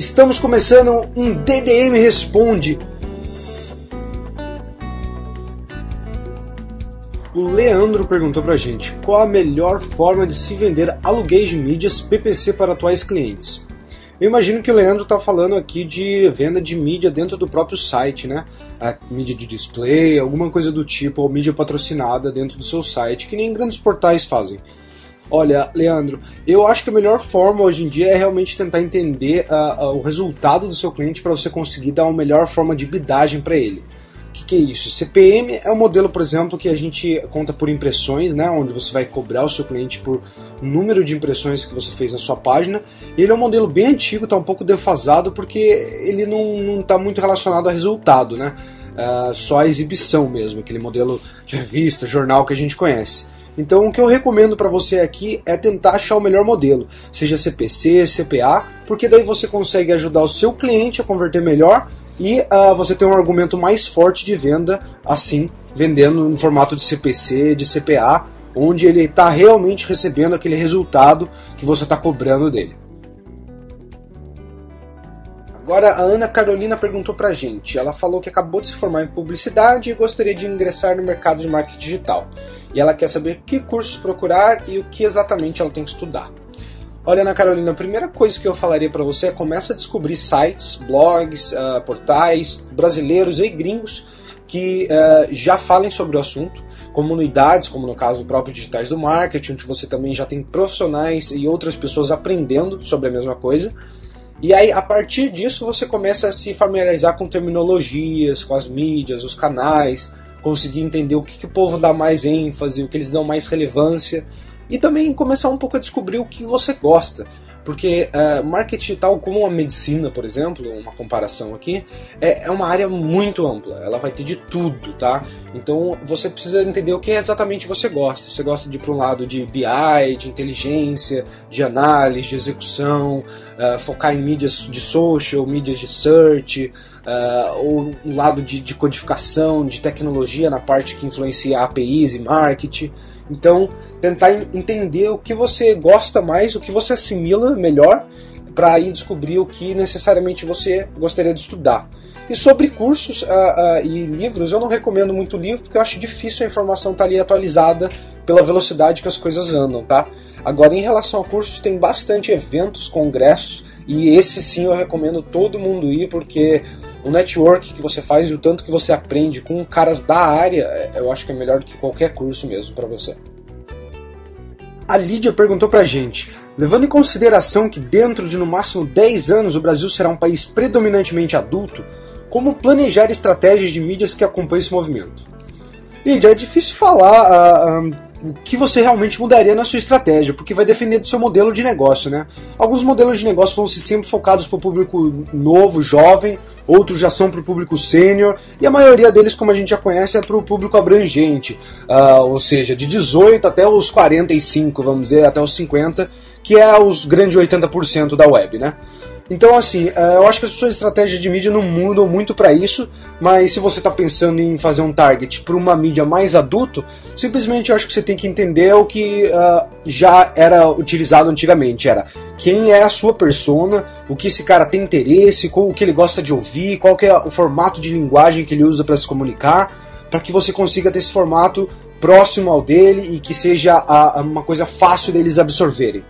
Estamos começando um DDM Responde. O Leandro perguntou pra gente qual a melhor forma de se vender aluguéis de mídias PPC para atuais clientes. Eu imagino que o Leandro está falando aqui de venda de mídia dentro do próprio site, né? A mídia de display, alguma coisa do tipo, ou mídia patrocinada dentro do seu site, que nem grandes portais fazem. Olha, Leandro, eu acho que a melhor forma hoje em dia é realmente tentar entender uh, uh, o resultado do seu cliente para você conseguir dar uma melhor forma de bidagem para ele. O que, que, é isso? CPM é um modelo, por exemplo, que a gente conta por impressões, né, onde você vai cobrar o seu cliente por número de impressões que você fez na sua página. Ele é um modelo bem antigo, está um pouco defasado porque ele não está muito relacionado a resultado, né? Uh, só a exibição mesmo, aquele modelo de revista, jornal que a gente conhece. Então o que eu recomendo para você aqui é tentar achar o melhor modelo, seja CPC, CPA, porque daí você consegue ajudar o seu cliente a converter melhor e uh, você tem um argumento mais forte de venda, assim, vendendo no formato de CPC, de CPA, onde ele está realmente recebendo aquele resultado que você está cobrando dele. Agora a Ana Carolina perguntou pra gente. Ela falou que acabou de se formar em publicidade e gostaria de ingressar no mercado de marketing digital. E ela quer saber que cursos procurar e o que exatamente ela tem que estudar. Olha, Ana Carolina, a primeira coisa que eu falaria para você é começa a descobrir sites, blogs, uh, portais brasileiros e gringos que uh, já falem sobre o assunto, comunidades, como no caso próprio Digitais do Marketing, onde você também já tem profissionais e outras pessoas aprendendo sobre a mesma coisa. E aí, a partir disso, você começa a se familiarizar com terminologias, com as mídias, os canais, conseguir entender o que, que o povo dá mais ênfase, o que eles dão mais relevância e também começar um pouco a descobrir o que você gosta. Porque uh, marketing digital, como a medicina, por exemplo, uma comparação aqui, é, é uma área muito ampla. Ela vai ter de tudo, tá? Então você precisa entender o que exatamente você gosta. Você gosta de para um lado de BI, de inteligência, de análise, de execução, uh, focar em mídias de social, mídias de search, uh, ou um lado de, de codificação, de tecnologia na parte que influencia APIs e marketing. Então, tentar entender o que você gosta mais, o que você assimila melhor, para aí descobrir o que necessariamente você gostaria de estudar. E sobre cursos uh, uh, e livros, eu não recomendo muito livro porque eu acho difícil a informação estar tá ali atualizada pela velocidade que as coisas andam, tá? Agora, em relação a cursos, tem bastante eventos, congressos, e esse sim eu recomendo todo mundo ir porque o network que você faz e o tanto que você aprende com caras da área, é, eu acho que é melhor do que qualquer curso mesmo para você. A Lídia perguntou pra gente: levando em consideração que dentro de no máximo 10 anos o Brasil será um país predominantemente adulto, como planejar estratégias de mídias que acompanhem esse movimento? Lídia, é difícil falar uh, uh, o que você realmente mudaria na sua estratégia, porque vai depender do seu modelo de negócio, né? Alguns modelos de negócio vão ser sempre focados para o público novo, jovem, outros já são para o público sênior, e a maioria deles, como a gente já conhece, é para o público abrangente, uh, ou seja, de 18 até os 45, vamos dizer, até os 50, que é os grandes 80% da web, né? Então, assim, é, eu acho que as suas estratégias de mídia não mudam muito para isso, mas se você está pensando em fazer um target para uma mídia mais adulto, simplesmente eu acho que você tem que entender o que uh, já era utilizado antigamente. Era quem é a sua persona, o que esse cara tem interesse, qual, o que ele gosta de ouvir, qual é o formato de linguagem que ele usa para se comunicar, para que você consiga ter esse formato próximo ao dele e que seja a, uma coisa fácil deles absorverem.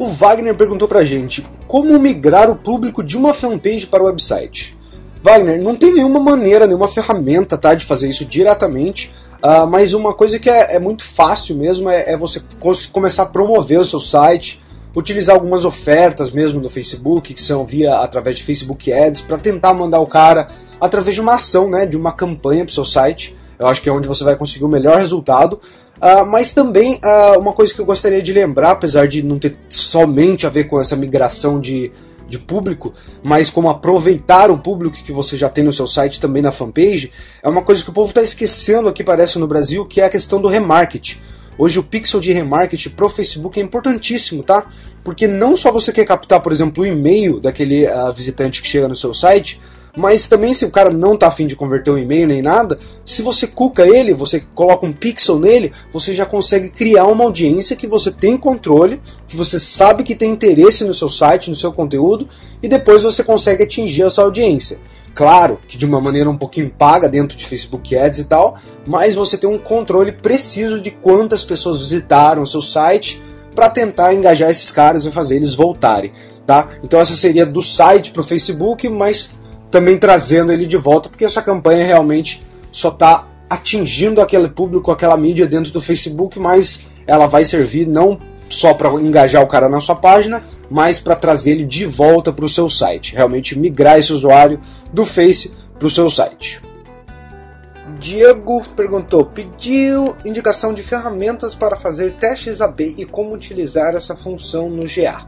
O Wagner perguntou pra gente como migrar o público de uma fanpage para o website. Wagner, não tem nenhuma maneira, nenhuma ferramenta tá, de fazer isso diretamente, uh, mas uma coisa que é, é muito fácil mesmo é, é, você começar a promover o seu site, utilizar algumas ofertas mesmo no Facebook, que são via através de Facebook Ads, para tentar mandar o cara através de uma ação, né, de uma campanha para o seu site. Eu acho que é onde você vai conseguir o melhor resultado. Uh, mas também uh, uma coisa que eu gostaria de lembrar, apesar de não ter somente a ver com essa migração de, de público, mas como aproveitar o público que você já tem no seu site também na fanpage, é uma coisa que o povo está esquecendo aqui, parece, no Brasil, que é a questão do remarketing. Hoje o pixel de remarketing pro Facebook é importantíssimo, tá? Porque não só você quer captar, por exemplo, o e-mail daquele uh, visitante que chega no seu site, mas também se o cara não tá afim de converter um e-mail nem nada, se você cuca ele, você coloca um pixel nele, você já consegue criar uma audiência que você tem controle, que você sabe que tem interesse no seu site, no seu conteúdo, e depois você consegue atingir essa audiência. Claro que de uma maneira um pouquinho paga dentro de Facebook Ads e tal, mas você tem um controle preciso de quantas pessoas visitaram o seu site para tentar engajar esses caras e fazer eles voltarem, tá? Então essa seria do site para o Facebook, mas também trazendo ele de volta, porque essa campanha realmente só está atingindo aquele público, aquela mídia dentro do Facebook, mas ela vai servir não só para engajar o cara na sua página, mas para trazer ele de volta para o seu site. Realmente migrar esse usuário do Face para o seu site. Diego perguntou: pediu indicação de ferramentas para fazer testes AB e como utilizar essa função no GA.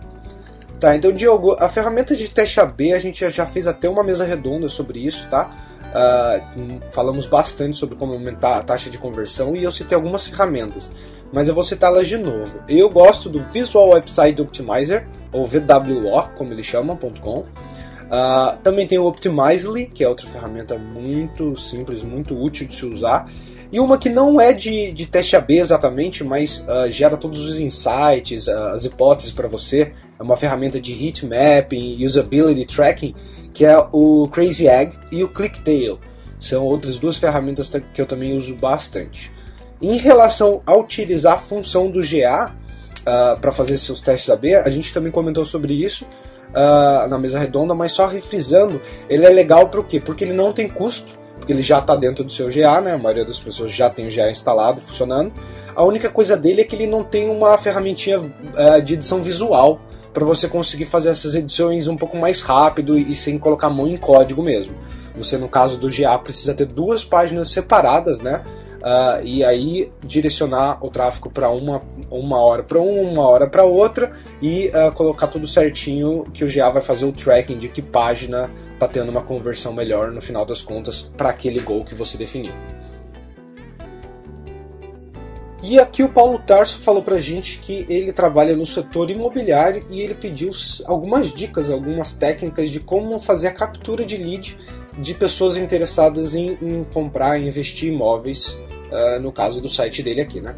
Tá, então Diogo, a ferramenta de teste AB a gente já fez até uma mesa redonda sobre isso, tá? Uh, falamos bastante sobre como aumentar a taxa de conversão e eu citei algumas ferramentas, mas eu vou citá-las de novo. Eu gosto do Visual Website Optimizer, ou VWO, como ele chama, .com. Uh, também tem o Optimizely, que é outra ferramenta muito simples, muito útil de se usar. E uma que não é de, de teste AB exatamente, mas uh, gera todos os insights, as hipóteses para você, é uma ferramenta de heat mapping, usability tracking, que é o Crazy Egg e o ClickTail. São outras duas ferramentas que eu também uso bastante. Em relação a utilizar a função do GA uh, ah, para fazer seus testes AB, a gente também comentou sobre isso uh, na mesa redonda, mas só refrisando, ele é legal para o quê? Porque ele não tem custo, porque ele já está dentro do seu GA, né? A maioria das pessoas já tem o GA instalado, funcionando. A única coisa dele é que ele não tem uma ferramentinha uh, de edição visual para você conseguir fazer essas edições um pouco mais rápido e sem colocar a mão em código mesmo. Você, no caso do GA, precisa ter duas páginas separadas, né? Uh, e aí direcionar o tráfego para uma, uma hora para uma, uma hora para outra e uh, colocar tudo certinho que o GA vai fazer o tracking de que página está tendo uma conversão melhor no final das contas para aquele goal que você definiu. E aqui o Paulo Tarso falou pra gente que ele trabalha no setor imobiliário e ele pediu algumas dicas, algumas técnicas de como fazer a captura de lead de pessoas interessadas em, em comprar e investir imóveis, uh, no caso do site dele aqui, né?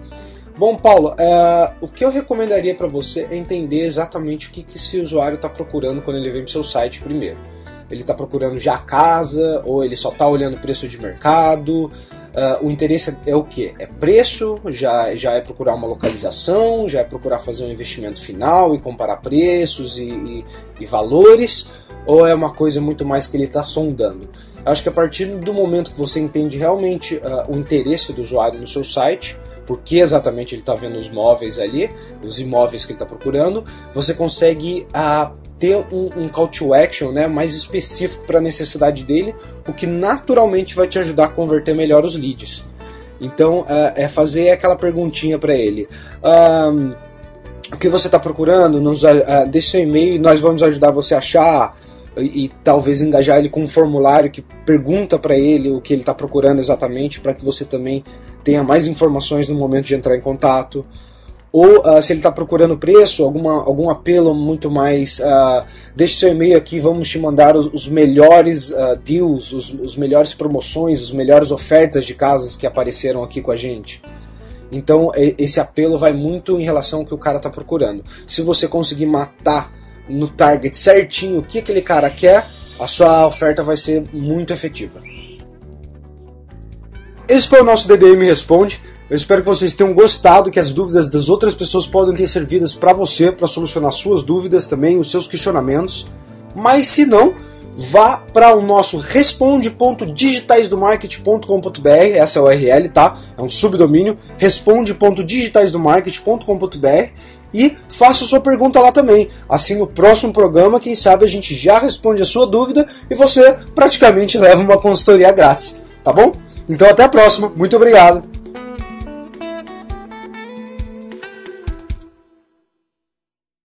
Bom, Paulo, uh, o que eu recomendaria para você é entender exatamente o que, que esse usuário está procurando quando ele vem para o seu site primeiro. Ele está procurando já casa, ou ele só está olhando preço de mercado, Uh, o interesse é o que? É preço, já, já é procurar uma localização, já é procurar fazer um investimento final e comparar preços e, e, e valores, ou é uma coisa muito mais que ele está sondando? Acho que a partir do momento que você entende realmente uh, o interesse do usuário no seu site, por que exatamente ele está vendo os móveis ali, os imóveis que ele está procurando, você consegue uh, ter um, um, call to action né, mais específico para a necessidade dele, o que naturalmente vai te ajudar a converter melhor os leads. Então uh, é fazer aquela perguntinha para ele. Um, o que você está procurando? Nos, uh, deixe seu e-mail e nós vamos ajudar você a achar. E, e talvez engajar ele com um formulário que pergunta para ele o que ele está procurando exatamente, para que você também tenha mais informações no momento de entrar em contato ou uh, se ele está procurando preço, alguma, algum apelo muito mais. Uh, deixe seu e-mail aqui, vamos te mandar os, os melhores uh, deals, os, os melhores promoções, as melhores ofertas de casas que apareceram aqui com a gente. Então esse apelo vai muito em relação ao que o cara está procurando. Se você conseguir matar no target certinho o que aquele cara quer, a sua oferta vai ser muito efetiva. Esse foi o nosso DDM Responde. Eu espero que vocês tenham gostado, que as dúvidas das outras pessoas podem ter servidas para você, para solucionar suas dúvidas também, os seus questionamentos. Mas se não, vá para o nosso responde.digitaisdomarket.com.br, essa é a URL, tá? É um subdomínio, responde.digitaisdomarket.com.br e faça sua pergunta lá também. Assim, no próximo programa, quem sabe a gente já responde a sua dúvida e você praticamente leva uma consultoria grátis, tá bom? Então até a próxima, muito obrigado!